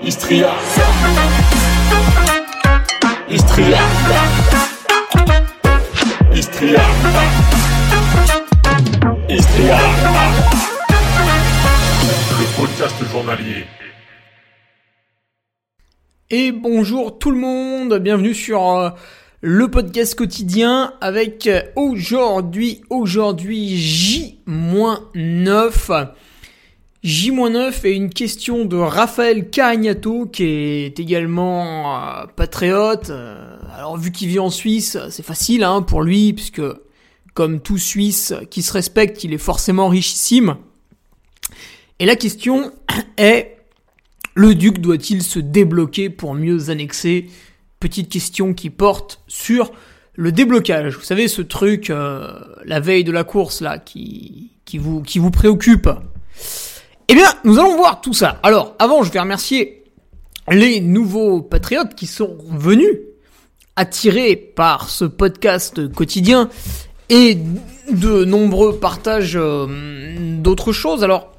Istria. Istria. Istria. Istria. Le podcast journalier. Et bonjour tout le monde, bienvenue sur euh, le podcast quotidien avec euh, aujourd'hui, aujourd'hui J-9. J-9 est une question de Raphaël Carignato qui est également euh, patriote. Euh, alors vu qu'il vit en Suisse, c'est facile hein, pour lui puisque comme tout Suisse qui se respecte, il est forcément richissime. Et la question est le duc doit-il se débloquer pour mieux annexer? Petite question qui porte sur le déblocage. Vous savez ce truc euh, la veille de la course là qui vous préoccupe. Eh bien, nous allons voir tout ça. Alors, avant, je vais remercier les nouveaux patriotes qui sont venus, attirés par ce podcast quotidien et de nombreux partages euh, d'autres choses. Alors,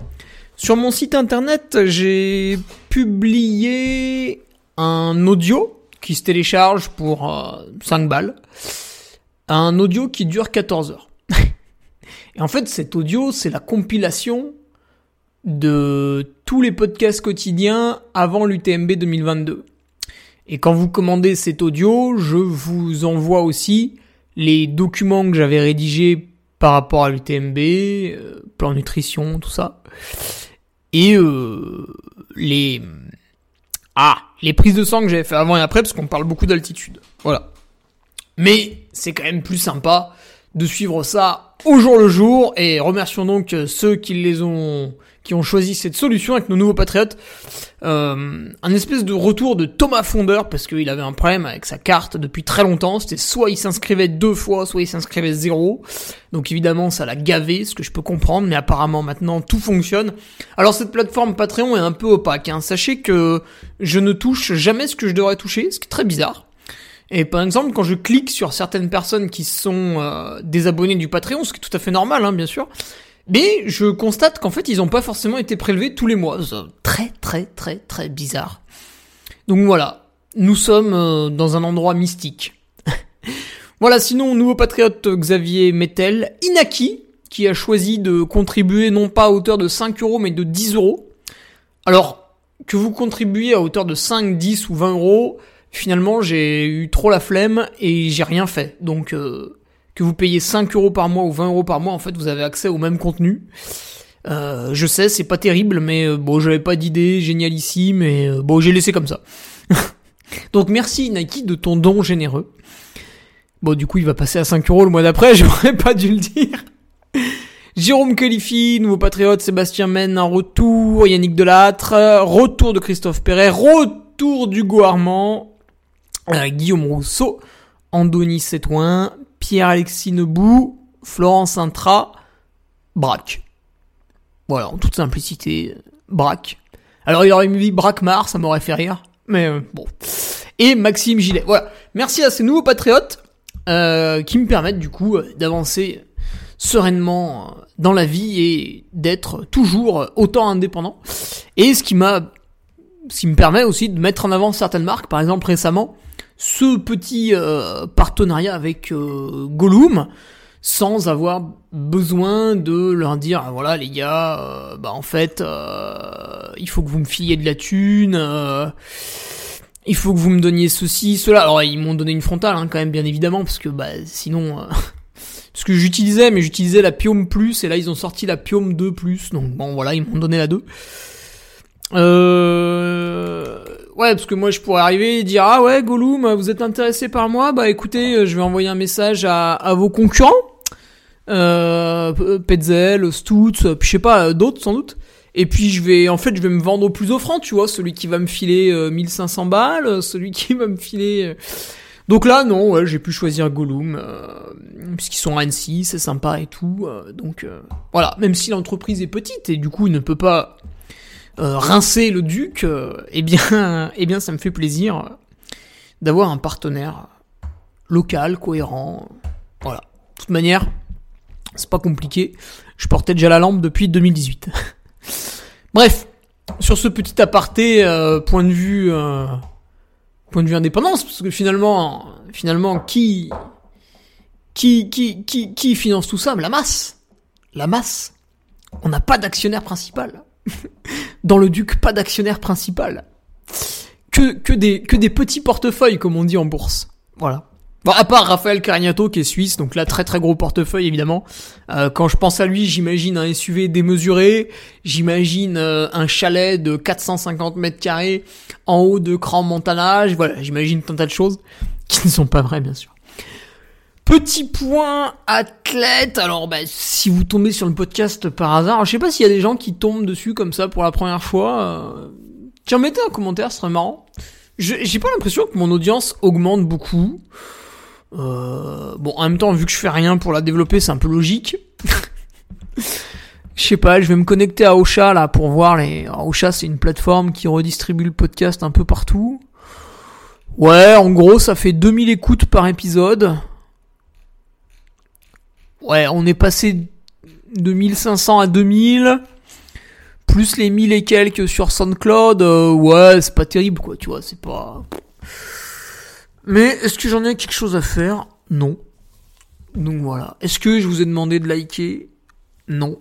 sur mon site internet, j'ai publié un audio qui se télécharge pour euh, 5 balles. Un audio qui dure 14 heures. et en fait, cet audio, c'est la compilation de tous les podcasts quotidiens avant l'UTMB 2022. Et quand vous commandez cet audio, je vous envoie aussi les documents que j'avais rédigés par rapport à l'UTMB, euh, plan nutrition, tout ça. Et euh, les ah, les prises de sang que j'avais fait avant et après parce qu'on parle beaucoup d'altitude. Voilà. Mais c'est quand même plus sympa de suivre ça au jour le jour et remercions donc ceux qui les ont qui ont choisi cette solution avec nos nouveaux patriotes. Euh, un espèce de retour de Thomas Fondeur parce qu'il avait un problème avec sa carte depuis très longtemps. C'était soit il s'inscrivait deux fois, soit il s'inscrivait zéro. Donc évidemment ça l'a gavé, ce que je peux comprendre, mais apparemment maintenant tout fonctionne. Alors cette plateforme Patreon est un peu opaque. Hein. Sachez que je ne touche jamais ce que je devrais toucher, ce qui est très bizarre. Et par exemple, quand je clique sur certaines personnes qui sont euh, des abonnés du Patreon, ce qui est tout à fait normal, hein, bien sûr, mais je constate qu'en fait, ils n'ont pas forcément été prélevés tous les mois. Très, très, très, très bizarre. Donc voilà, nous sommes euh, dans un endroit mystique. voilà, sinon, nouveau patriote Xavier Mettel, Inaki, qui a choisi de contribuer non pas à hauteur de 5 euros, mais de 10 euros. Alors, que vous contribuiez à hauteur de 5, 10 ou 20 euros, finalement, j'ai eu trop la flemme et j'ai rien fait. Donc, euh, que vous payez 5 euros par mois ou 20 euros par mois, en fait, vous avez accès au même contenu. Euh, je sais, c'est pas terrible, mais euh, bon, j'avais pas d'idée géniale ici, mais euh, bon, j'ai laissé comme ça. Donc merci Nike de ton don généreux. Bon, du coup, il va passer à 5 euros le mois d'après, j'aurais pas dû le dire. Jérôme Califi, nouveau patriote, Sébastien Men, un retour, Yannick Delattre, retour de Christophe Perret, retour d'Hugo Armand, Guillaume Rousseau, Andoni Sétoin, Pierre-Alexis Nebou, Florence Intra, Braque. Voilà, en toute simplicité, Braque. Alors il aurait mis Braquemar, ça m'aurait fait rire, mais euh, bon. Et Maxime Gillet. Voilà. Merci à ces nouveaux patriotes euh, qui me permettent du coup euh, d'avancer sereinement dans la vie et d'être toujours autant indépendant. Et ce qui m'a, ce qui me permet aussi de mettre en avant certaines marques. Par exemple récemment, ce petit euh, partenariat avec euh, Gollum sans avoir besoin de leur dire ah, voilà les gars euh, bah en fait euh, il faut que vous me filiez de la thune euh, il faut que vous me donniez ceci cela. Alors ils m'ont donné une frontale hein, quand même bien évidemment parce que bah sinon euh, parce que j'utilisais mais j'utilisais la Piome Plus et là ils ont sorti la Piome 2 Plus. Donc bon voilà ils m'ont donné la 2 euh... Ouais, parce que moi je pourrais arriver et dire ah ouais Gollum, vous êtes intéressé par moi? Bah écoutez, euh, je vais envoyer un message à, vos concurrents, euh, Petzel, Stutz, puis je sais pas euh, d'autres sans doute. Et puis je vais, en fait, je vais me vendre au plus offrant, tu vois, celui qui va me filer euh, 1500 balles, euh, celui qui va me filer. euh. Donc là, non, ouais, j'ai pu choisir Gollum, euh, puisqu'ils sont à Annecy, c'est sympa et tout. euh, donc euh, voilà, même si l'entreprise est petite et du coup ne peut pas euh, rincer le duc, euh, eh bien, eh bien, ça me fait plaisir euh, d'avoir un partenaire local, cohérent. Voilà. De toute manière, c'est pas compliqué. Je portais déjà la lampe depuis 2018. Bref. sur ce petit aparté, euh, point de vue, euh, point de vue indépendance, parce que finalement, finalement, qui, qui, qui, qui, qui finance tout ça? La masse, la masse. On n'a pas d'actionnaire principal. Dans le Duc, pas d'actionnaire principal. Que, que des, que des petits portefeuilles, comme on dit en bourse. Voilà. Bon, à part Raphaël Carignato qui est suisse, donc là très très gros portefeuille évidemment. Euh, quand je pense à lui, j'imagine un SUV démesuré, j'imagine euh, un chalet de 450 mètres carrés en haut de cran montanage, voilà, j'imagine tant de choses qui ne sont pas vraies bien sûr. Petit point athlète. Alors, bah, si vous tombez sur le podcast par hasard, je sais pas s'il y a des gens qui tombent dessus comme ça pour la première fois. Euh... Tiens, mettez un commentaire, ce serait marrant. J'ai pas l'impression que mon audience augmente beaucoup. Euh, bon, en même temps, vu que je fais rien pour la développer, c'est un peu logique. Je sais pas, je vais me connecter à Ocha là pour voir les. Alors, Ocha, c'est une plateforme qui redistribue le podcast un peu partout. Ouais, en gros, ça fait 2000 écoutes par épisode. Ouais, on est passé de 1500 à 2000. Plus les 1000 et quelques sur SoundCloud. Euh, ouais, c'est pas terrible quoi, tu vois, c'est pas. Mais est-ce que j'en ai quelque chose à faire? Non. Donc voilà. Est-ce que je vous ai demandé de liker? Non.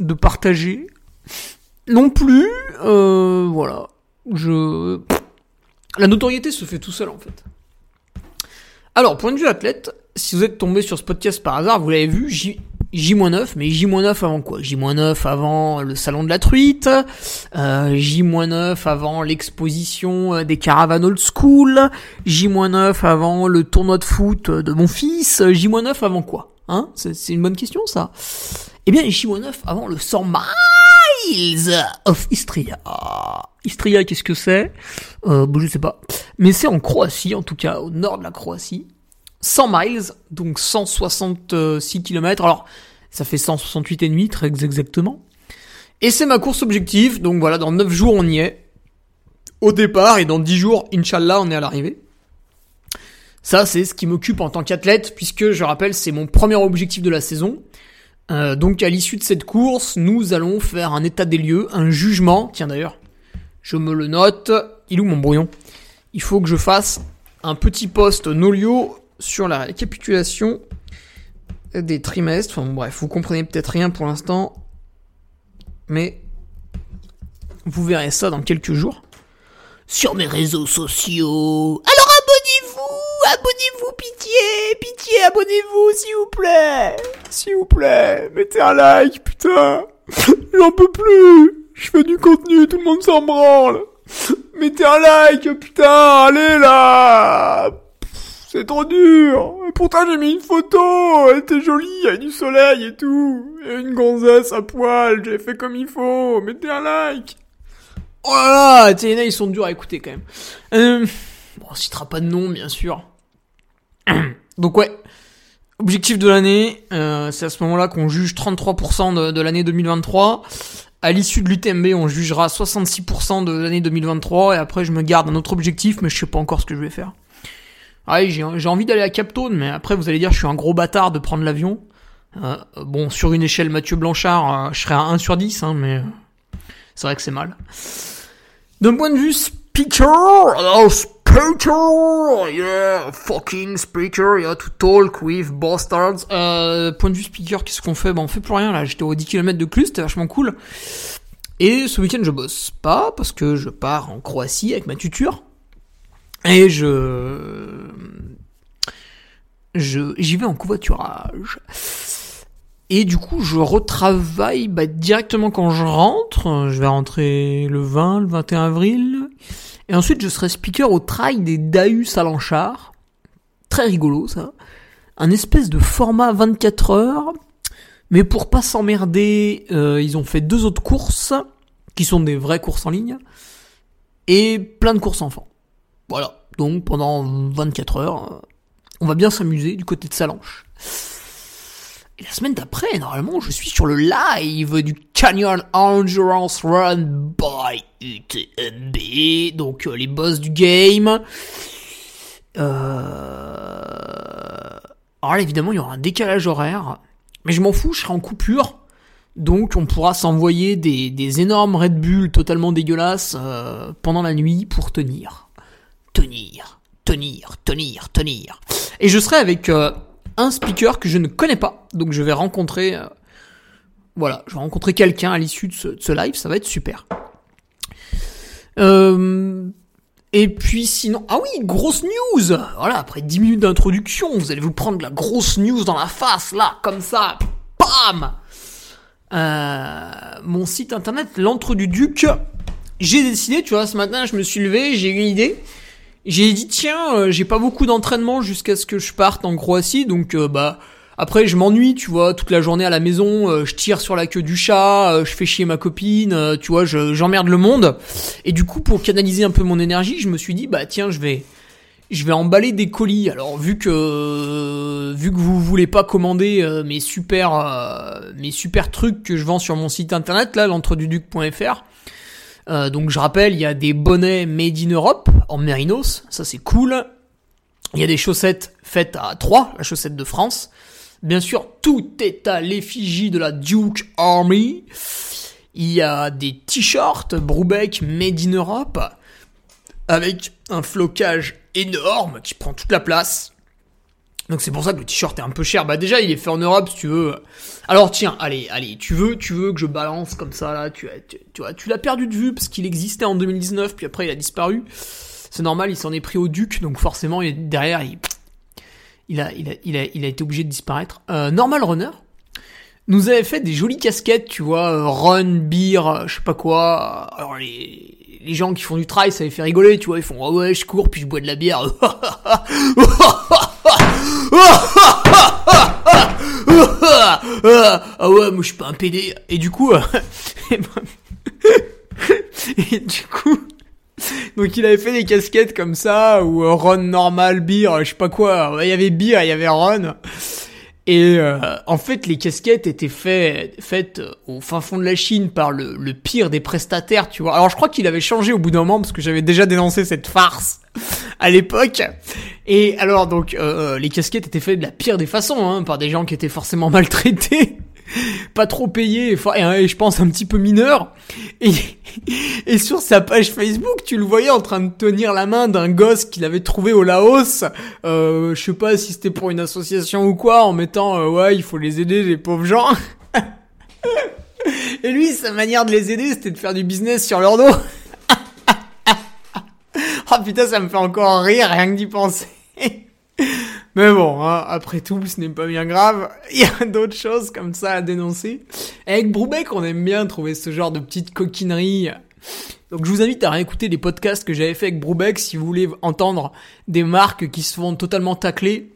De partager? Non plus. Euh, voilà. Je. La notoriété se fait tout seul en fait. Alors, point de vue athlète, si vous êtes tombé sur ce podcast par hasard, vous l'avez vu, J-9, mais J-9 avant quoi? J-9 avant le salon de la truite, euh, J-9 avant l'exposition euh, des caravanes old school, J-9 avant le tournoi de foot de mon fils, J-9 avant quoi? Hein? C'est une bonne question ça. Eh bien, J-9 avant le 100 miles of Istria. Istria, qu'est-ce que c'est? Euh, bon, Je sais pas. Mais c'est en Croatie, en tout cas au nord de la Croatie. 100 miles, donc 166 km. Alors, ça fait 168 et demi, très exactement. Et c'est ma course objectif, donc voilà, dans 9 jours on y est. Au départ, et dans 10 jours, Inch'Allah, on est à l'arrivée. Ça, c'est ce qui m'occupe en tant qu'athlète, puisque je rappelle, c'est mon premier objectif de la saison. Euh, donc à l'issue de cette course, nous allons faire un état des lieux, un jugement. Tiens d'ailleurs, je me le note. Il est où mon brouillon? Il faut que je fasse un petit post Nolio sur la récapitulation des trimestres. Enfin, bref, vous comprenez peut-être rien pour l'instant, mais vous verrez ça dans quelques jours sur mes réseaux sociaux. Alors abonnez-vous, abonnez-vous, pitié, pitié, abonnez-vous, s'il vous plaît, s'il vous plaît, mettez un like, putain, j'en peux plus, je fais du contenu, tout le monde s'en branle, mettez un like, putain, allez là c'est trop dur Pourtant j'ai mis une photo Elle était jolie, il y a du soleil et tout Et une gonzesse à poil, j'ai fait comme il faut Mettez un like Oh là là TNA ils sont durs à écouter quand même. Euh, bon, on citera pas de nom bien sûr. Donc ouais, objectif de l'année, euh, c'est à ce moment-là qu'on juge 33% de, de l'année 2023. À l'issue de l'UTMB, on jugera 66% de l'année 2023 et après je me garde un autre objectif mais je sais pas encore ce que je vais faire. Ah oui, j'ai envie d'aller à Captone, mais après vous allez dire je suis un gros bâtard de prendre l'avion. Euh, bon, sur une échelle Mathieu Blanchard, euh, je serais à 1 sur 10, hein, mais c'est vrai que c'est mal. D'un point de vue speaker, oh, speaker, yeah, fucking speaker, yeah, to talk with bastards. Euh, point de vue speaker, qu'est-ce qu'on fait? Bah on fait plus rien là, j'étais aux 10 km de Clus, c'était vachement cool. Et ce week-end je bosse pas, parce que je pars en Croatie avec ma tuture. Et je, je, j'y vais en covoiturage. Et du coup, je retravaille bah, directement quand je rentre. Je vais rentrer le 20, le 21 avril. Et ensuite, je serai speaker au trail des Daus à Lanchard. Très rigolo, ça. Un espèce de format 24 heures. Mais pour pas s'emmerder, euh, ils ont fait deux autres courses, qui sont des vraies courses en ligne. Et plein de courses enfants. Voilà. Donc pendant 24 heures, euh, on va bien s'amuser du côté de Salanche. Et la semaine d'après, normalement, je suis sur le live du Canyon Endurance Run by UTMB, donc euh, les boss du game. Euh... Alors là, évidemment, il y aura un décalage horaire, mais je m'en fous, je serai en coupure. Donc on pourra s'envoyer des, énormes Red Bull totalement dégueulasses euh, pendant la nuit pour tenir. Tenir, tenir, tenir, tenir. Et je serai avec euh, un speaker que je ne connais pas. Donc je vais rencontrer... euh, voilà, je vais rencontrer quelqu'un à l'issue de ce, live, ça va être super. Euh, et puis sinon, ah oui, grosse news Voilà, après 10 minutes d'introduction, vous allez vous prendre la grosse news dans la face, là, comme ça, Euh, Mon site internet, l'entre du duc, j'ai décidé, tu vois, ce matin, je me suis levé, j'ai eu une idée. J'ai dit, tiens, euh, j'ai pas beaucoup d'entraînement jusqu'à ce que je parte en Croatie, donc euh, bah... Après, je m'ennuie, tu vois, toute la journée à la maison, euh, je tire sur la queue du chat, euh, je fais chier ma copine, tu vois, je- j'emmerde le monde. Et du coup, pour canaliser un peu mon énergie, je me suis dit, bah tiens, je vais, je vais emballer des colis. Alors, vu que, vu que vous voulez pas commander mes super, mes super trucs que je vends sur mon site internet, là, l'entreduduc.fr. Euh, donc, je rappelle, il y a des bonnets made in Europe en mérinos, ça c'est cool. Il y a des chaussettes faites à Troyes, la chaussette de France. Bien sûr, tout est à l'effigie de la Duke Army. Il y a des t-shirts Brubeck Made in Europe avec un flocage énorme qui prend toute la place. Donc c'est pour ça que le t-shirt est un peu cher. Bah déjà il est fait en Europe si tu veux. Alors tiens, allez, allez, tu veux, tu veux que je balance comme ça là, tu, tu, tu tu l'as perdu de vue parce qu'il existait en 2019 puis après il a disparu. C'est normal, il s'en est pris au duc donc forcément il est derrière il il a, il a, il a, il a été obligé de disparaître. Euh, Normal Runner nous avait fait des jolies casquettes, tu vois, euh, run, beer, euh, je sais pas quoi. Alors les, les gens qui font du trail, ça les fait rigoler, tu vois, ils font ah ouais, je cours puis je bois de la bière. ah ouais, moi je suis pas un PD. Et du coup, euh, et du coup, donc il avait fait des casquettes comme ça, ou Ron normal, beer, je sais pas quoi. Il y avait beer, il y avait Ron. Et euh, en fait, les casquettes étaient fait, faites au fin fond de la Chine par le, le pire des prestataires, tu vois. Alors je crois qu'il avait changé au bout d'un moment parce que j'avais déjà dénoncé cette farce à l'époque. Et alors donc euh, les casquettes étaient faites de la pire des façons, hein, par des gens qui étaient forcément maltraités, pas trop payés, et, fa- et, je pense un petit peu mineurs. Et, et sur sa page Facebook, tu le voyais en train de tenir la main d'un gosse qu'il avait trouvé au Laos. Euh, je sais pas si c'était pour une association ou quoi, en mettant euh, ouais, il faut les aider les pauvres gens. Et lui, sa manière de les aider, c'était de faire du business sur leur dos. Ah putain, ça me fait encore rire rien que d'y penser. Mais bon, hein, après tout, ce n'est pas bien grave. Il y a d'autres choses comme ça à dénoncer. Avec Brubeck, on aime bien trouver ce genre de petites coquineries. Donc je vous invite à réécouter les podcasts que j'avais fait avec Brubeck si vous voulez entendre des marques qui se font totalement tacler.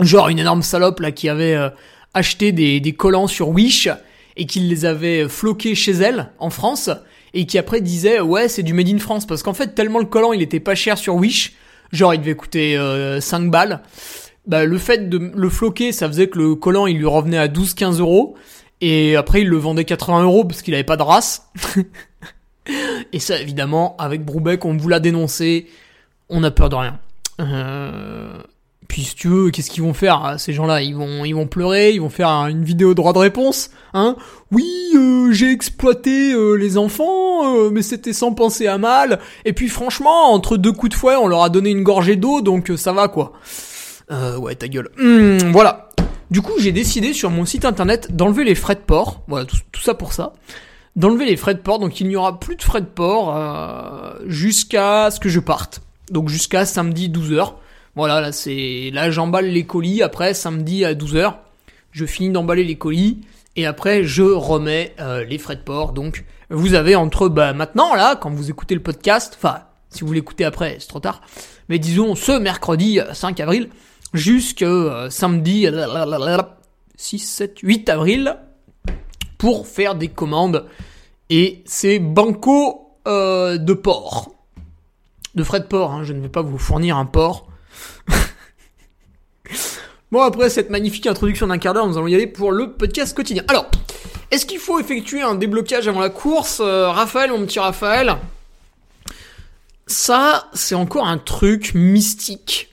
Genre une énorme salope là qui avait euh, acheté des, des collants sur Wish et qui les avait floqués chez elle en France et qui après disait ouais c'est du made in France parce qu'en fait tellement le collant il était pas cher sur Wish genre il devait coûter euh, 5 balles. Bah, le fait de le floquer ça faisait que le collant il lui revenait à 12-15 euros. Et après il le vendait 80 euros parce qu'il avait pas de race. Et ça évidemment avec Brubeck on vous l'a dénoncé. On n'a peur de rien. Euh... Puis si tu veux, qu'est-ce qu'ils vont faire hein, ces gens-là? Ils vont, ils vont pleurer, ils vont faire un- une vidéo droit de réponse, hein? Oui, euh, j'ai exploité euh, les enfants, euh, mais c'était sans penser à mal. Et puis franchement, entre deux coups de fouet, on leur a donné une gorgée d'eau, donc euh, ça va quoi. Euh, ouais, ta gueule. Hum, voilà. Du coup, j'ai décidé sur mon site internet d'enlever les frais de port. Voilà, tout, tout ça pour ça. D'enlever les frais de port, donc il n'y aura plus de frais de port euh, jusqu'à ce que je parte. Donc jusqu'à samedi 12h. Voilà, là c'est là j'emballe les colis après samedi à 12h. Je finis d'emballer les colis et après je remets euh, les frais de port. Donc vous avez entre bah maintenant là quand vous écoutez le podcast, enfin si vous l'écoutez après, c'est trop tard. Mais disons ce mercredi euh, 5 avril jusqu'à euh, samedi euh, 6 7 8 avril pour faire des commandes et c'est banco euh, de port. De frais de port, hein, je ne vais pas vous fournir un port. Bon, après cette magnifique introduction d'un quart d'heure, nous allons y aller pour le podcast quotidien. Alors, est-ce qu'il faut effectuer un déblocage avant la course Euh, Raphaël, mon petit Raphaël? Ça, c'est encore un truc mystique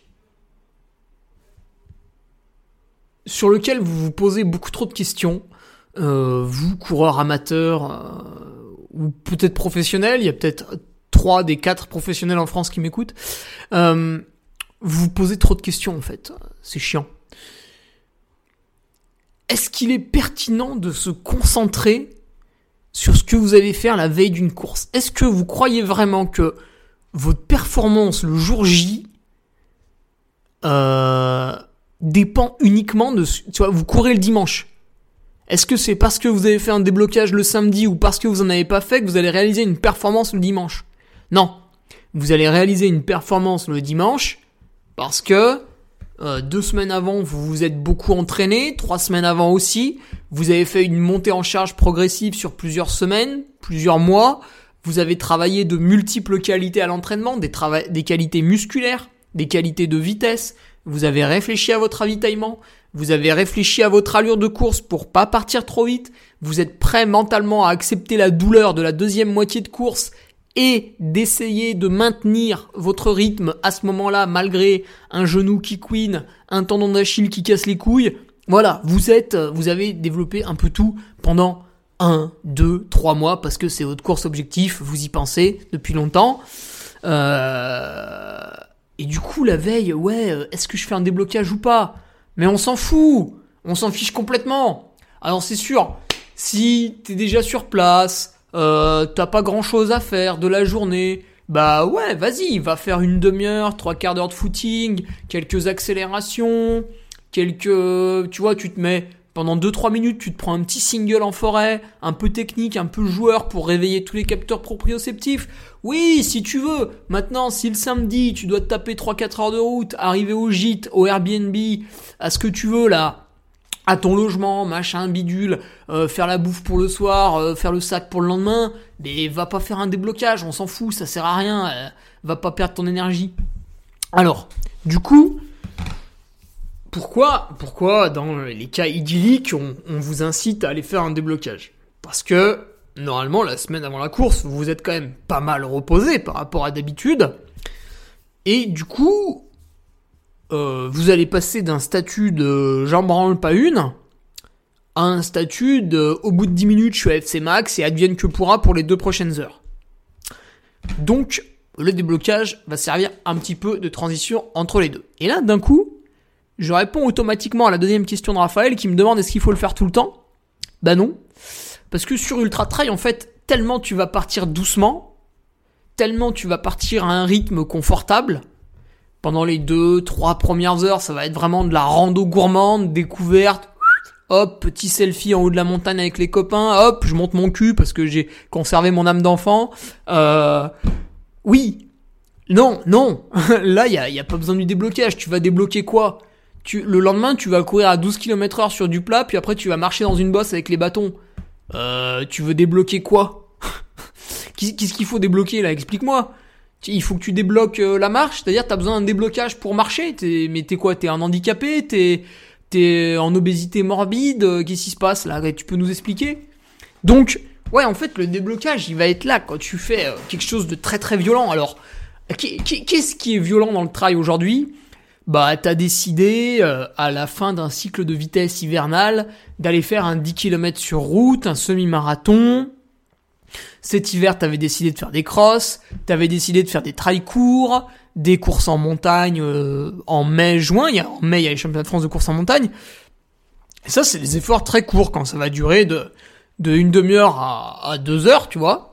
sur lequel vous vous posez beaucoup trop de questions. euh, vous, coureurs amateurs, euh, ou peut-être professionnels, il y a peut-être trois des quatre professionnels en France qui m'écoutent, vous posez trop de questions en fait. C'est chiant. Est-ce qu'il est pertinent de se concentrer sur ce que vous allez faire la veille d'une course? Est-ce que vous croyez vraiment que votre performance le jour J euh, dépend uniquement de... Tu vois, vous courez le dimanche? Est-ce que c'est parce que vous avez fait un déblocage le samedi ou parce que vous en avez pas fait que vous allez réaliser une performance le dimanche? Non. Vous allez réaliser une performance le dimanche parce que euh, deux semaines avant, vous vous êtes beaucoup entraîné, trois semaines avant aussi, vous avez fait une montée en charge progressive sur plusieurs semaines, plusieurs mois, vous avez travaillé de multiples qualités à l'entraînement, des, qualités musculaires, des qualités de vitesse, vous avez réfléchi à votre ravitaillement, vous avez réfléchi à votre allure de course pour pas partir trop vite, vous êtes prêt mentalement à accepter la douleur de la deuxième moitié de course et d'essayer de maintenir votre rythme à ce moment-là malgré un genou qui queen, un tendon d'Achille qui casse les couilles. Voilà, vous êtes, vous avez développé un peu tout pendant un, deux, trois mois parce que c'est votre course objectif, vous y pensez depuis longtemps. Euh... Et du coup, la veille, ouais, euh, est-ce que je fais un déblocage ou pas? Mais on s'en fout On s'en fiche complètement Alors c'est sûr, si t'es déjà sur place, euh, t'as pas grand chose à faire de la journée, bah ouais, vas-y, va faire une demi-heure, trois quarts d'heure de footing, quelques accélérations, quelques... Tu vois, tu te mets pendant 2-3 minutes, tu te prends un petit single en forêt, un peu technique, un peu joueur pour réveiller tous les capteurs proprioceptifs. Oui, si tu veux. Maintenant, si le samedi, tu dois taper 3-4 heures de route, arriver au gîte, au Airbnb, à ce que tu veux là, ton logement, machin, bidule, euh, faire la bouffe pour le soir, euh, faire le sac pour le lendemain, mais va pas faire un déblocage, on s'en fout, ça sert à rien, euh, va pas perdre ton énergie. Alors, du coup, pourquoi, pourquoi dans les cas idylliques, on, vous incite à aller faire un déblocage? Parce que, normalement, la semaine avant la course, vous êtes quand même pas mal reposé par rapport à d'habitude. Et du coup, euh, vous allez passer d'un statut de j'en branle pas une à un statut de au bout de 10 minutes je suis à FC max et advienne que pourra pour les deux prochaines heures. Donc, le déblocage va servir un petit peu de transition entre les deux. Et là, d'un coup, je réponds automatiquement à la deuxième question de Raphaël qui me demande est-ce qu'il faut le faire tout le temps? Bah non. Parce que sur Ultra Trail, en fait, tellement tu vas partir doucement, tellement tu vas partir à un rythme confortable, pendant les deux, trois premières heures, ça va être vraiment de la rando gourmande, découverte, hop, petit selfie en haut de la montagne avec les copains, hop, je monte mon cul parce que j'ai conservé mon âme d'enfant. Euh, oui, non, non, là, il n'y a, y a pas besoin du déblocage, tu vas débloquer quoi? Le lendemain, tu vas courir à 12 km heure sur du plat, puis après tu vas marcher dans une bosse avec les bâtons. Euh, tu veux débloquer quoi? Qu'est-ce qu'il faut débloquer là? Explique-moi. Il faut que tu débloques euh, la marche, c'est-à-dire t'as besoin d'un déblocage pour marcher. Es, mais t'es quoi T'es un handicapé T'es es en obésité morbide Qu'est-ce qui se passe là? Tu peux nous expliquer? Donc, ouais, en fait, le déblocage, il va être là quand tu fais euh, quelque chose de très très violent. Alors, qu'est-ce qui est violent dans le trail aujourd'hui? Bah t'as décidé euh, à la fin d'un cycle de vitesse hivernale d'aller faire un 10 km sur route, un semi-marathon. Cet hiver, t'avais décidé de faire des crosses, t'avais décidé de faire des trails courts, des courses en montagne euh, en mai, juin. Il y a, en mai, il y a les championnats de France de course en montagne. Et ça, c'est des efforts très courts quand ça va durer de, une demi-heure à, à deux heures, tu vois.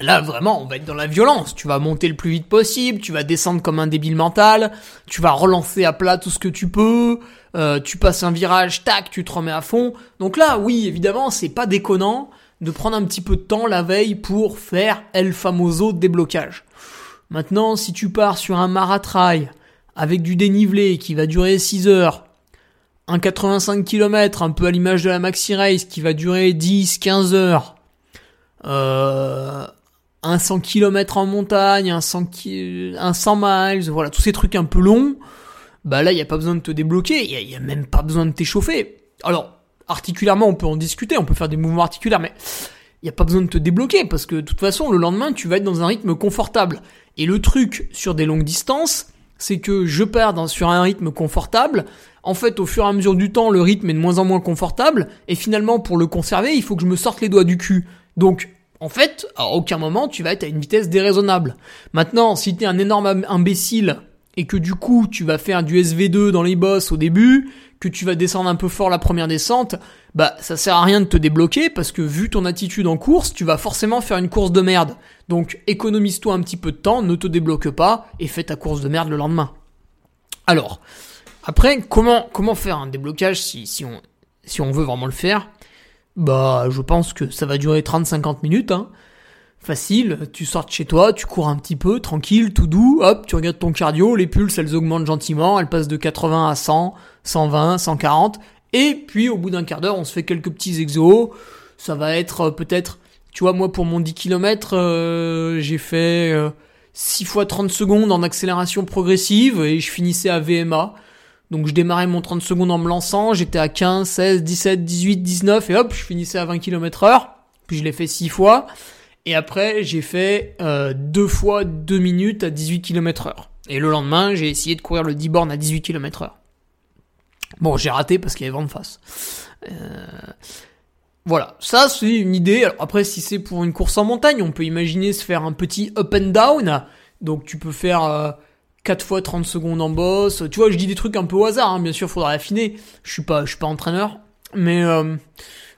Là, vraiment, on va être dans la violence. Tu vas monter le plus vite possible, tu vas descendre comme un débile mental, tu vas relancer à plat tout ce que tu peux, euh, tu passes un virage, tac, tu te remets à fond. Donc là, oui, évidemment, c'est pas déconnant de prendre un petit peu de temps la veille pour faire El Famoso déblocage. Maintenant, si tu pars sur un maratrail avec du dénivelé qui va durer 6 heures, un 85 km, un peu à l'image de la Maxi Race qui va durer 10, 15 heures, euh, un 100 km en montagne, un 100, un 100 miles, voilà, tous ces trucs un peu longs, bah là, il n'y a pas besoin de te débloquer, il n'y a, même pas besoin de t'échauffer. Alors, articulairement, on peut en discuter, on peut faire des mouvements articulaires, mais il n'y a pas besoin de te débloquer, parce que de toute façon, le lendemain, tu vas être dans un rythme confortable. Et le truc sur des longues distances, c'est que je pars dans, sur un rythme confortable. En fait, au fur et à mesure du temps, le rythme est de moins en moins confortable. Et finalement, pour le conserver, il faut que je me sorte les doigts du cul. Donc, en fait, à aucun moment, tu vas être à une vitesse déraisonnable. Maintenant, si t'es un énorme imbécile et que du coup, tu vas faire du SV2 dans les bosses au début, que tu vas descendre un peu fort la première descente, bah ça sert à rien de te débloquer parce que vu ton attitude en course, tu vas forcément faire une course de merde. Donc économise-toi un petit peu de temps, ne te débloque pas et fais ta course de merde le lendemain. Alors, après, comment faire un déblocage si, si on si on veut vraiment le faire? Bah, je pense que ça va durer 30-50 minutes. Hein. Facile, tu sors de chez toi, tu cours un petit peu, tranquille, tout doux, hop, tu regardes ton cardio, les pulses elles augmentent gentiment, elles passent de 80 à 100, 120, 140, et puis au bout d'un quart d'heure, on se fait quelques petits exos. Ça va être euh, peut-être, tu vois, moi pour mon 10 km, euh, j'ai fait 6 euh, fois 30 secondes en accélération progressive et je finissais à VMA. Donc je démarrais mon 30 secondes en me lançant, j'étais à 15, 16, 17, 18, 19 et hop, je finissais à 20 km heure. Puis je l'ai fait 6 fois. Et après, j'ai fait euh, deux fois 2 minutes à 18 km heure. Et le lendemain, j'ai essayé de courir le 10 bornes à 18 km heure. Bon, j'ai raté parce qu'il y avait vent de face. Euh, voilà, ça c'est une idée. Alors après, si c'est pour une course en montagne, on peut imaginer se faire un petit up and down. Donc tu peux faire euh, 4 fois 30 secondes en boss. Tu vois, je dis des trucs un peu au hasard. Hein. Bien sûr, faudra affiner. Je suis pas, je suis pas entraîneur, mais euh,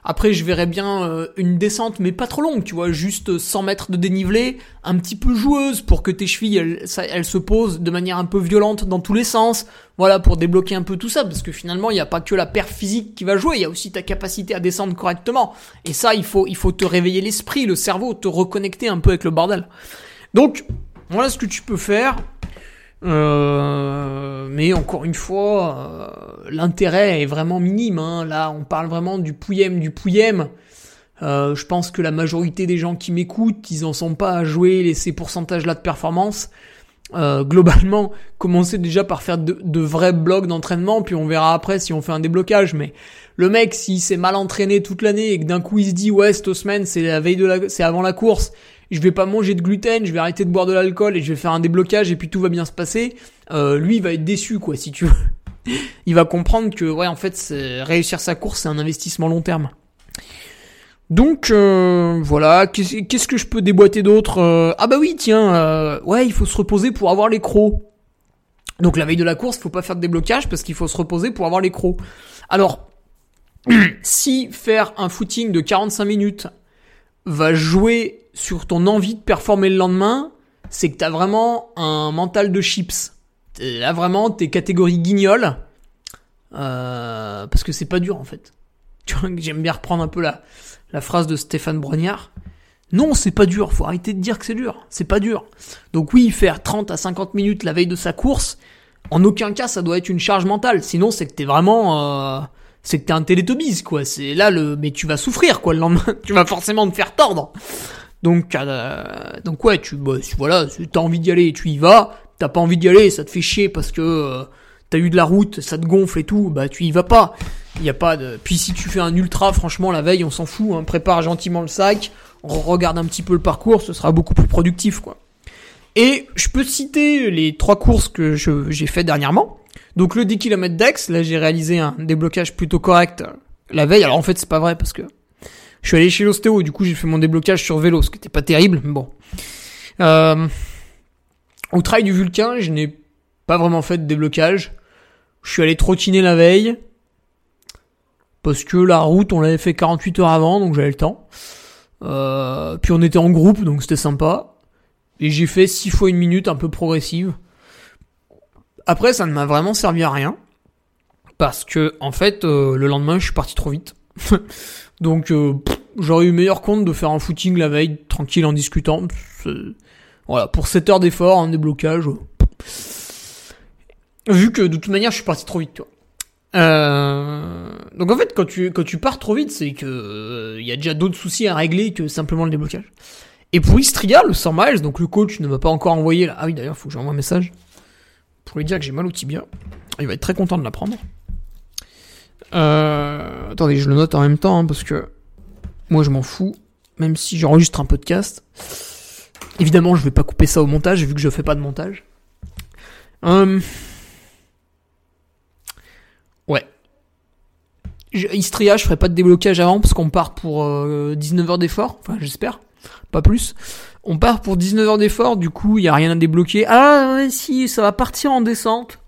après, je verrais bien euh, une descente, mais pas trop longue, tu vois, juste 100 mètres de dénivelé, un petit peu joueuse pour que tes chevilles, elles, elles se posent de manière un peu violente dans tous les sens. Voilà, pour débloquer un peu tout ça, parce que finalement, il n'y a pas que la perf physique qui va jouer, il y a aussi ta capacité à descendre correctement. Et ça, il faut, il faut te réveiller l'esprit, le cerveau, te reconnecter un peu avec le bordel. Donc, voilà ce que tu peux faire. Euh, mais encore une fois, euh, l'intérêt est vraiment minime. Hein. Là, on parle vraiment du pouillem, du pouillem. Euh, je pense que la majorité des gens qui m'écoutent, ils en sont pas à jouer ces pourcentages-là de performance. Euh, globalement, commencez déjà par faire de, de vrais blocs d'entraînement, puis on verra après si on fait un déblocage. Mais le mec, s'il s'est mal entraîné toute l'année et que d'un coup il se dit ouais cette semaine c'est la veille de la, c'est avant la course, je vais pas manger de gluten, je vais arrêter de boire de l'alcool et je vais faire un déblocage et puis tout va bien se passer. Euh, lui, il va être déçu quoi, si tu veux. il va comprendre que ouais en fait réussir sa course c'est un investissement long terme. Donc euh, voilà, qu'est-ce que je peux déboîter d'autre euh, Ah bah oui, tiens, euh, ouais, il faut se reposer pour avoir les crocs. Donc la veille de la course, il faut pas faire de déblocage parce qu'il faut se reposer pour avoir les crocs. Alors, si faire un footing de 45 minutes va jouer sur ton envie de performer le lendemain, c'est que t'as vraiment un mental de chips. Là vraiment, t'es catégorie guignol. parce que c'est pas dur en fait. Tu vois, j'aime bien reprendre un peu la, la phrase de Stéphane Brognard. Non, c'est pas dur, faut arrêter de dire que c'est dur, c'est pas dur. Donc oui, faire 30 à 50 minutes la veille de sa course, en aucun cas ça doit être une charge mentale, sinon c'est que t'es vraiment... Euh, c'est que t'es un télétobise, quoi, c'est là le... Mais tu vas souffrir, quoi, le lendemain, tu vas forcément te faire tordre. Donc, euh, donc ouais, tu, bah, voilà, t'as envie d'y aller, tu y vas, t'as pas envie d'y aller, ça te fait chier parce que... Euh, t'as eu de la route, ça te gonfle et tout, bah tu y vas pas. Il y a pas de. Puis si tu fais un ultra, franchement, la veille, on s'en fout. Hein. Prépare gentiment le sac, on regarde un petit peu le parcours, ce sera beaucoup plus productif, quoi. Et je peux citer les trois courses que j'ai fait dernièrement. Donc le 10 km d'Aix, là j'ai réalisé un déblocage plutôt correct la veille. Alors en fait c'est pas vrai parce que je suis allé chez l'ostéo, du coup j'ai fait mon déblocage sur vélo, ce qui était pas terrible, mais bon. Euh, au trail du Vulcain, je n'ai pas vraiment fait de déblocage. Je suis allé trottiner la veille. Parce que la route, on l'avait fait 48 heures avant, donc j'avais le temps. Euh, puis on était en groupe, donc c'était sympa. Et j'ai fait 6 fois une minute un peu progressive. Après, ça ne m'a vraiment servi à rien. Parce que, en fait, euh, le lendemain, je suis parti trop vite. donc, euh, j'aurais eu meilleur compte de faire un footing la veille, tranquille, en discutant. Voilà, pour 7 heures d'effort, un déblocage. Vu que de toute manière, je suis parti trop vite, tu vois. Euh... Donc en fait, quand tu, pars trop vite, c'est que il euh, y a déjà d'autres soucis à régler que simplement le déblocage. Et pour Istria, le 100 miles, donc le coach ne m'a pas encore envoyé là. Ah oui, d'ailleurs, faut que j'envoie un message pour lui dire que j'ai mal au tibia. Il va être très content de l'apprendre. Euh... Attendez, je le note en même temps hein, parce que moi je m'en fous, même si j'enregistre un podcast. Évidemment, je vais pas couper ça au montage vu que je fais pas de montage. Euh, Ouais. Istria, je ferai pas de déblocage avant parce qu'on part pour euh, 19 heures d'effort. Enfin, j'espère. Pas plus. On part pour 19 heures d'effort, du coup, il y a rien à débloquer. Ah, si, ça va partir en descente.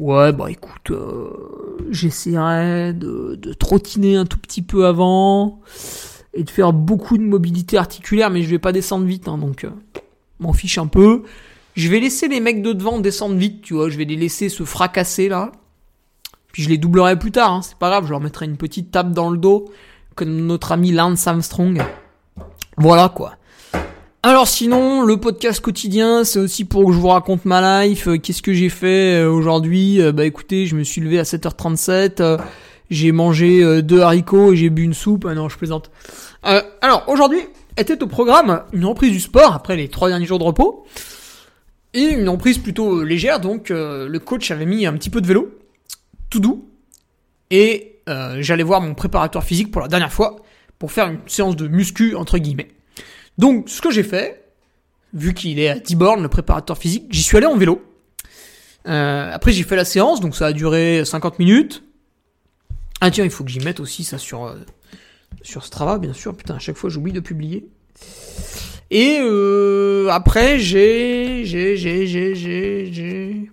Ouais, bah écoute, euh, j'essaierai de, de trottiner un tout petit peu avant et de faire beaucoup de mobilité articulaire, mais je vais pas descendre vite, hein, donc euh, m'en fiche un peu. Je vais laisser les mecs de devant descendre vite, tu vois, je vais les laisser se fracasser là. Puis je les doublerai plus tard, hein, c'est pas grave, je leur mettrai une petite tape dans le dos, comme notre ami Lance Armstrong. Voilà quoi. Alors sinon, le podcast quotidien, c'est aussi pour que je vous raconte ma life. Euh, Qu'est-ce que j'ai fait euh, aujourd'hui Euh, Bah écoutez, je me suis levé à 7h37, euh, j'ai mangé deux haricots et j'ai bu une soupe. Ah non, je plaisante. Alors aujourd'hui était au programme une reprise du sport après les trois derniers jours de repos et une reprise plutôt légère. Donc le coach avait mis un petit peu de vélo, tout doux, et j'allais voir mon préparateur physique pour la dernière fois pour faire une séance de muscu entre guillemets. Donc, ce que j'ai fait, vu qu'il est à 10 bornes, le préparateur physique, j'y suis allé en vélo. Euh, après, j'ai fait la séance, donc ça a duré 50 minutes. Ah tiens, il faut que j'y mette aussi ça sur, euh, sur Strava, bien sûr. Putain, à chaque fois, j'oublie de publier. Et euh, après, j'ai... J'ai... J'ai... J'ai... J'ai...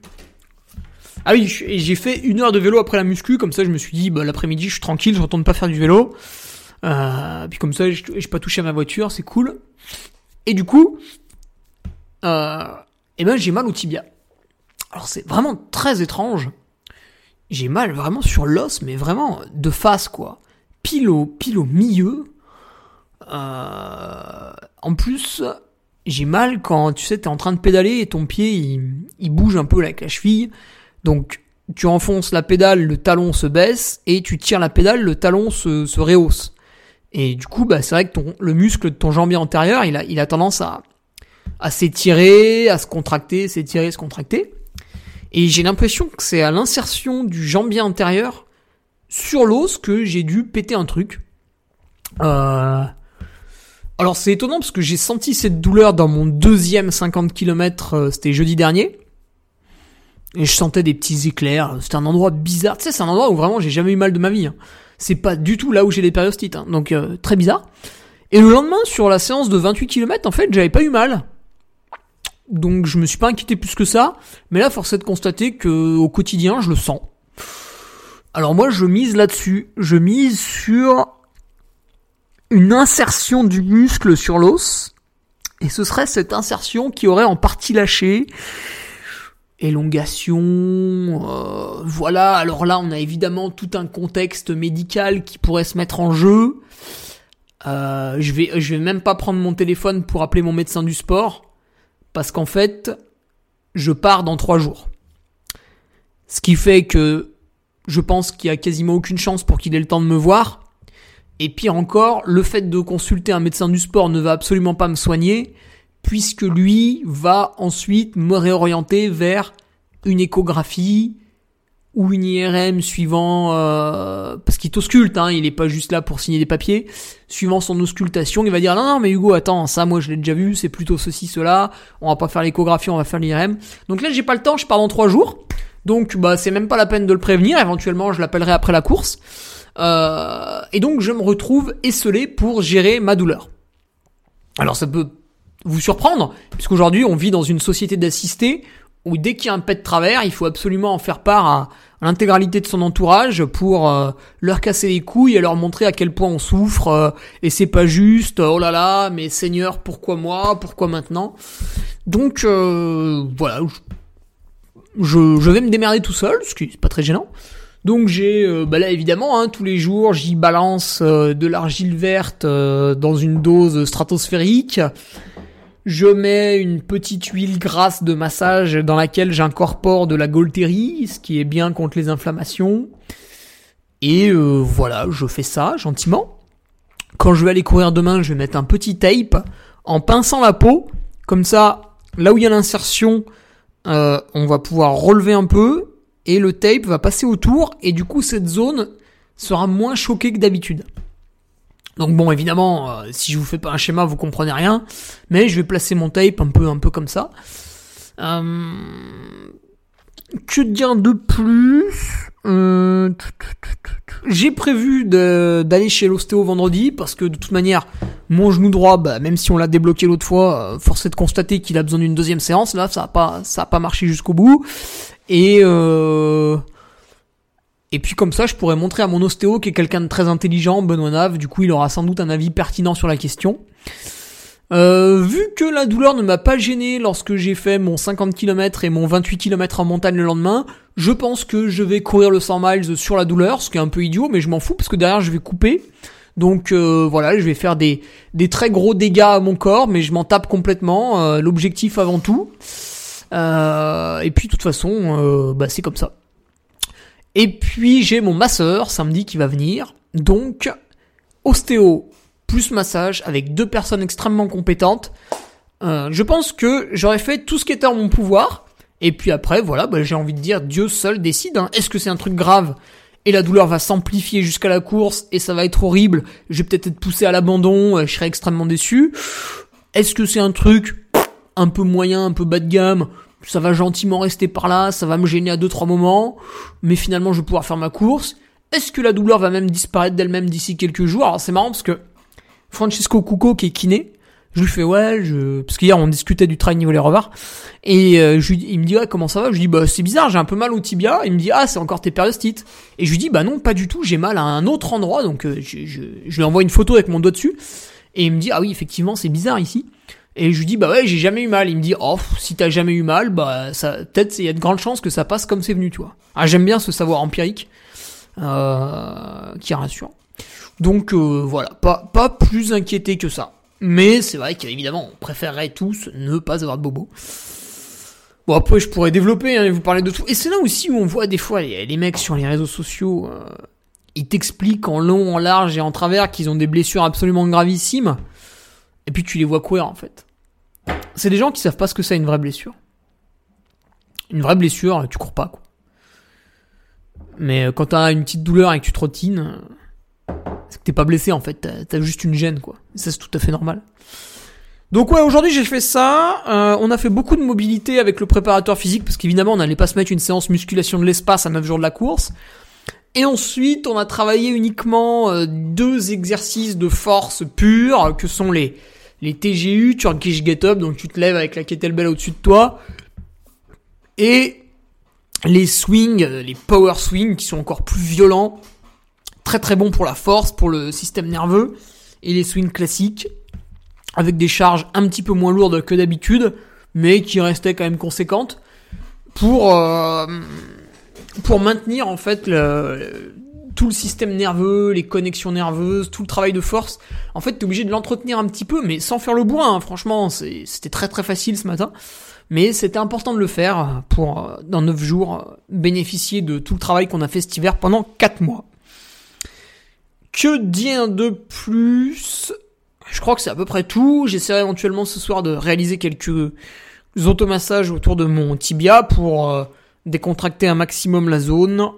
Ah oui, j'ai fait une heure de vélo après la muscu, comme ça je me suis dit, bah, l'après-midi je suis tranquille, je retourne pas faire du vélo. Euh, puis comme ça, je n'ai pas touché à ma voiture, c'est cool. Et du coup, euh, eh ben j'ai mal au tibia. Alors c'est vraiment très étrange. J'ai mal vraiment sur l'os, mais vraiment de face quoi. Pile au, milieu. Euh, en plus, j'ai mal quand tu sais t'es en train de pédaler et ton pied il, bouge un peu avec la cheville. Donc tu enfonces la pédale, le talon se baisse et tu tires la pédale, le talon se, se rehausse. Et du coup, bah, c'est vrai que ton, le muscle de ton jambier antérieur, il a, il a tendance à, à s'étirer, à se contracter, s'étirer, se contracter. Et j'ai l'impression que c'est à l'insertion du jambier antérieur sur l'os que j'ai dû péter un truc. Euh... Alors c'est étonnant parce que j'ai senti cette douleur dans mon deuxième 50 km, euh, c'était jeudi dernier. Et je sentais des petits éclairs. C'était un endroit bizarre. Tu sais, c'est un endroit où vraiment j'ai jamais eu mal de ma vie. hein. C'est pas du tout là où j'ai des périostites. hein. Donc euh, très bizarre. Et le lendemain, sur la séance de 28 km, en fait, j'avais pas eu mal. Donc je me suis pas inquiété plus que ça. Mais là, force est de constater que au quotidien, je le sens. Alors moi, je mise là-dessus. Je mise sur une insertion du muscle sur l'os. Et ce serait cette insertion qui aurait en partie lâché élongation, euh, voilà. Alors là, on a évidemment tout un contexte médical qui pourrait se mettre en jeu. Euh, je vais, je vais même pas prendre mon téléphone pour appeler mon médecin du sport parce qu'en fait, je pars dans trois jours. Ce qui fait que je pense qu'il y a quasiment aucune chance pour qu'il ait le temps de me voir. Et pire encore, le fait de consulter un médecin du sport ne va absolument pas me soigner puisque lui va ensuite me réorienter vers une échographie ou une IRM suivant euh, parce qu'il t'ausculte, hein, il est pas juste là pour signer des papiers. Suivant son auscultation, il va dire non non mais Hugo attends ça moi je l'ai déjà vu, c'est plutôt ceci cela. On va pas faire l'échographie, on va faire l'IRM. Donc là j'ai pas le temps, je pars dans trois jours. Donc bah c'est même pas la peine de le prévenir. Éventuellement je l'appellerai après la course. Euh, et donc je me retrouve esselé pour gérer ma douleur. Alors ça peut vous surprendre, puisqu'aujourd'hui on vit dans une société d'assistés où dès qu'il y a un pet de travers, il faut absolument en faire part à, l'intégralité de son entourage pour euh, leur casser les couilles et leur montrer à quel point on souffre euh, et c'est pas juste. Oh là là, mais Seigneur, pourquoi moi Pourquoi maintenant? Donc euh, voilà, je, vais me démerder tout seul, ce qui est pas très gênant. Donc j'ai, bah là évidemment, hein, tous les jours, j'y balance de l'argile verte dans une dose stratosphérique. Je mets une petite huile grasse de massage dans laquelle j'incorpore de la Golterie, ce qui est bien contre les inflammations. Et euh, voilà, je fais ça gentiment. Quand je vais aller courir demain, je vais mettre un petit tape en pinçant la peau. Comme ça, là où il y a l'insertion, euh, on va pouvoir relever un peu et le tape va passer autour et du coup cette zone sera moins choquée que d'habitude. Donc bon, évidemment, euh, si je vous fais pas un schéma, vous comprenez rien, mais je vais placer mon tape un peu, un peu comme ça. Euh, que dire de plus Euh, J'ai prévu d'aller chez l'ostéo vendredi parce que de toute manière, mon genou droit, bah, même si on l'a débloqué l'autre fois, euh, force est de constater qu'il a besoin d'une deuxième séance. Là, ça a pas, ça a pas marché jusqu'au bout. Et et puis comme ça, je pourrais montrer à mon ostéo qui est quelqu'un de très intelligent, Benoît Nave. Du coup, il aura sans doute un avis pertinent sur la question. Euh, vu que la douleur ne m'a pas gêné lorsque j'ai fait mon 50 km et mon 28 km en montagne le lendemain, je pense que je vais courir le 100 miles sur la douleur, ce qui est un peu idiot, mais je m'en fous parce que derrière je vais couper. Donc euh, voilà, je vais faire des, très gros dégâts à mon corps, mais je m'en tape complètement. euh, L'objectif avant tout. Et puis de toute façon, bah, c'est comme ça. Et puis j'ai mon masseur samedi qui va venir. Donc ostéo plus massage avec deux personnes extrêmement compétentes. Euh, je pense que j'aurais fait tout ce qui était en mon pouvoir. Et puis après, voilà, bah, j'ai envie de dire, Dieu seul décide. hein. Est-ce que c'est un truc grave et la douleur va s'amplifier jusqu'à la course et ça va être horrible Je vais peut-être être poussé à l'abandon, euh, je serai extrêmement déçu. Est-ce que c'est un truc un peu moyen, un peu bas de gamme? Ça va gentiment rester par là, ça va me gêner à deux trois moments, mais finalement je vais pouvoir faire ma course. Est-ce que la douleur va même disparaître d'elle-même d'ici quelques jours? Alors c'est marrant parce que Francisco Cuco qui est kiné, je lui fais ouais, je parce qu'hier on discutait du trail niveau les revards et euh, je lui il me dit ouais comment ça va? Je lui dis bah c'est bizarre, j'ai un peu mal au tibia. Il me dit ah c'est encore tes périostites. Et je lui dis bah non pas du tout, j'ai mal à un autre endroit donc euh, je, je, je lui envoie une photo avec mon doigt dessus et il me dit ah oui effectivement c'est bizarre ici. Et je lui dis bah ouais j'ai jamais eu mal. Il me dit oh si t'as jamais eu mal bah peut-être il y a de grandes chances que ça passe comme c'est venu tu vois. Ah j'aime bien ce savoir empirique euh, qui rassure. Donc euh, voilà, pas, pas plus inquiété que ça. Mais c'est vrai qu'évidemment, on préférerait tous ne pas avoir de bobo. Bon après je pourrais développer hein, et vous parler de tout. Et c'est là aussi où on voit des fois les, les mecs sur les réseaux sociaux, euh, ils t'expliquent en long, en large et en travers qu'ils ont des blessures absolument gravissimes. Et puis tu les vois courir en fait. C'est des gens qui savent pas ce que c'est une vraie blessure. Une vraie blessure, tu cours pas quoi. Mais euh, quand t'as une petite douleur et que tu trottines, euh, c'est que t'es pas blessé en fait, t'as juste une gêne quoi. Ça c'est tout à fait normal. Donc ouais, aujourd'hui j'ai fait ça. Euh, on a fait beaucoup de mobilité avec le préparateur physique parce qu'évidemment on n'allait pas se mettre une séance musculation de l'espace à 9 jours de la course. Et ensuite on a travaillé uniquement deux exercices de force pure que sont les les TGU, Turkish Get Up, donc tu te lèves avec la kettlebell au-dessus de toi, et les swings, les power swings qui sont encore plus violents, très très bons pour la force, pour le système nerveux, et les swings classiques avec des charges un petit peu moins lourdes que d'habitude, mais qui restaient quand même conséquentes pour euh, pour maintenir en fait le, tout le système nerveux, les connexions nerveuses, tout le travail de force. En fait, t'es obligé de l'entretenir un petit peu, mais sans faire le bois. hein. Franchement, c'était très très facile ce matin. Mais c'était important de le faire pour, euh, dans 9 jours, euh, bénéficier de tout le travail qu'on a fait cet hiver pendant 4 mois. Que dire de plus? Je crois que c'est à peu près tout. J'essaierai éventuellement ce soir de réaliser quelques automassages autour de mon tibia pour euh, décontracter un maximum la zone.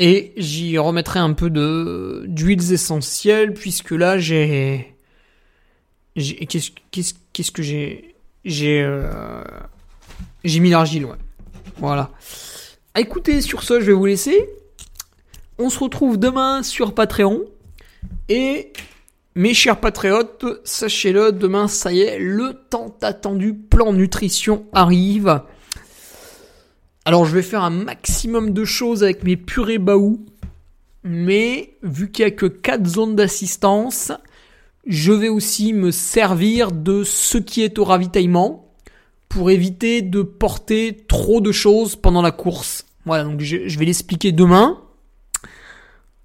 Et j'y remettrai un peu de d'huiles essentielles puisque là j'ai qu'est-ce que j'ai j'ai euh, j'ai mis l'argile ouais. Voilà. Écoutez, sur ce, je vais vous laisser. On se retrouve demain sur Patreon et mes chers patriotes, sachez-le, demain, ça y est, le tant attendu plan nutrition arrive. Alors, je vais faire un maximum de choses avec mes purées baou, mais vu qu'il n'y a que 4 zones d'assistance, je vais aussi me servir de ce qui est au ravitaillement pour éviter de porter trop de choses pendant la course. Voilà, donc je, je vais l'expliquer demain.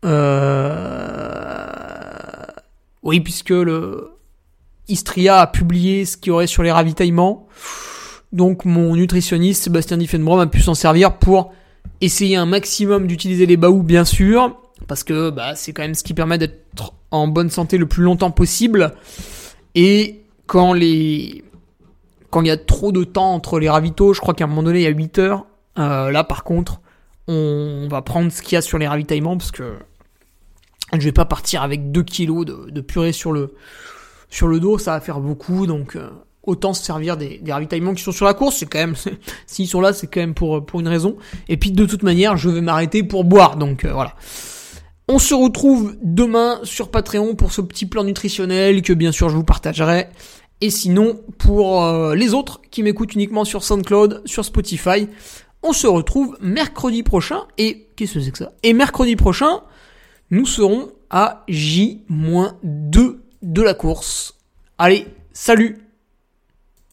Euh... Oui, puisque le Istria a publié ce qu'il y aurait sur les ravitaillements. Donc mon nutritionniste Sébastien Diffenbrom a pu s'en servir pour essayer un maximum d'utiliser les baous, bien sûr, parce que bah, c'est quand même ce qui permet d'être en bonne santé le plus longtemps possible. Et quand les quand il y a trop de temps entre les ravitaux, je crois qu'à un moment donné il y a 8 heures, euh, là par contre, on va prendre ce qu'il y a sur les ravitaillements parce que je vais pas partir avec 2 kilos de, de purée sur le sur le dos, ça va faire beaucoup, donc euh, autant se servir des, des ravitaillements qui sont sur la course. C'est quand même, s'ils sont là, c'est quand même pour pour une raison. Et puis de toute manière, je vais m'arrêter pour boire. Donc euh, voilà. On se retrouve demain sur Patreon pour ce petit plan nutritionnel que bien sûr je vous partagerai. Et sinon, pour euh, les autres qui m'écoutent uniquement sur SoundCloud, sur Spotify, on se retrouve mercredi prochain. Et qu'est-ce que c'est que ça? Et mercredi prochain, nous serons à J-2 de la course. Allez, salut